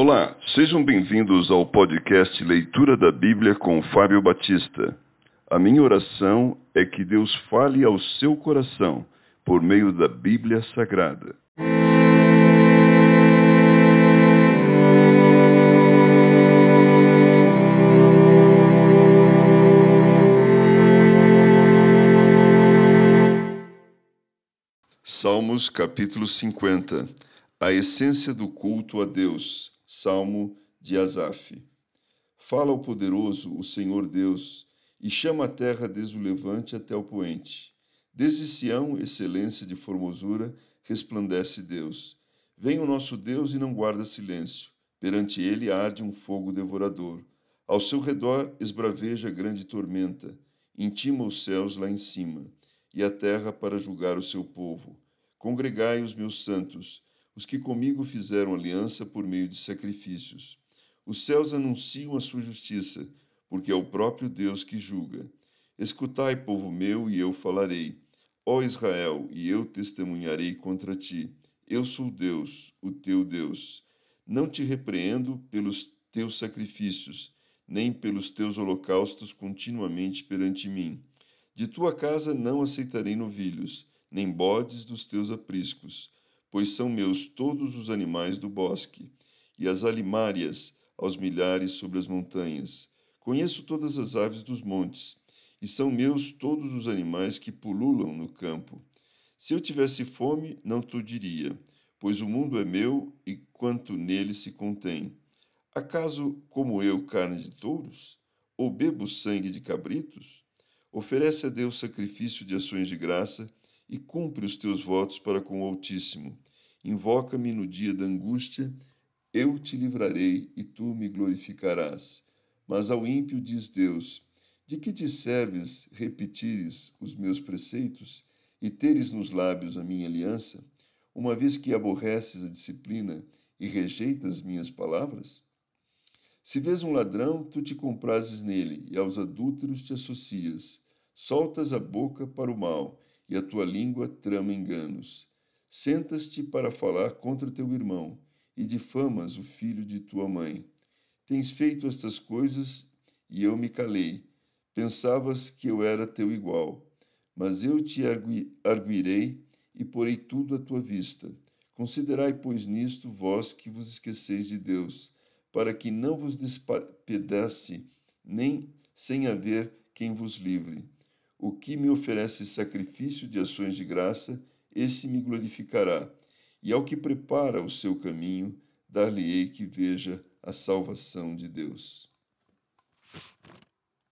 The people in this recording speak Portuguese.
Olá, sejam bem-vindos ao podcast Leitura da Bíblia com Fábio Batista. A minha oração é que Deus fale ao seu coração por meio da Bíblia Sagrada. Salmos capítulo 50 A essência do culto a Deus. Salmo de Asaf. Fala ao poderoso, o Senhor Deus, e chama a terra desde o levante até o poente. Desde Sião, excelência de formosura, resplandece Deus. Vem o nosso Deus e não guarda silêncio. Perante ele arde um fogo devorador. Ao seu redor esbraveja grande tormenta. Intima os céus lá em cima, e a terra para julgar o seu povo. Congregai os meus santos, os que comigo fizeram aliança por meio de sacrifícios. Os céus anunciam a sua justiça, porque é o próprio Deus que julga. Escutai, povo meu, e eu falarei. Ó Israel, e eu testemunharei contra ti. Eu sou Deus, o teu Deus. Não te repreendo pelos teus sacrifícios, nem pelos teus holocaustos continuamente perante mim. De tua casa não aceitarei novilhos, nem bodes dos teus apriscos pois são meus todos os animais do bosque, e as alimárias aos milhares sobre as montanhas. Conheço todas as aves dos montes, e são meus todos os animais que pululam no campo. Se eu tivesse fome, não te diria, pois o mundo é meu e quanto nele se contém. Acaso como eu carne de touros? Ou bebo sangue de cabritos? Oferece a Deus sacrifício de ações de graça e cumpre os teus votos para com o Altíssimo. Invoca-me no dia da angústia, eu te livrarei e tu me glorificarás. Mas ao ímpio diz Deus: De que te serves repetires os meus preceitos e teres nos lábios a minha aliança, uma vez que aborreces a disciplina e rejeitas minhas palavras? Se vês um ladrão, tu te comprases nele, e aos adúlteros te associas. Soltas a boca para o mal e a tua língua trama enganos. Sentas-te para falar contra teu irmão e difamas o filho de tua mãe. Tens feito estas coisas e eu me calei. Pensavas que eu era teu igual. Mas eu te arguirei e porei tudo à tua vista. Considerai, pois, nisto vós que vos esqueceis de Deus, para que não vos despedace, nem sem haver quem vos livre. O que me oferece sacrifício de ações de graça, esse me glorificará. E ao que prepara o seu caminho, dar-lhe-ei que veja a salvação de Deus.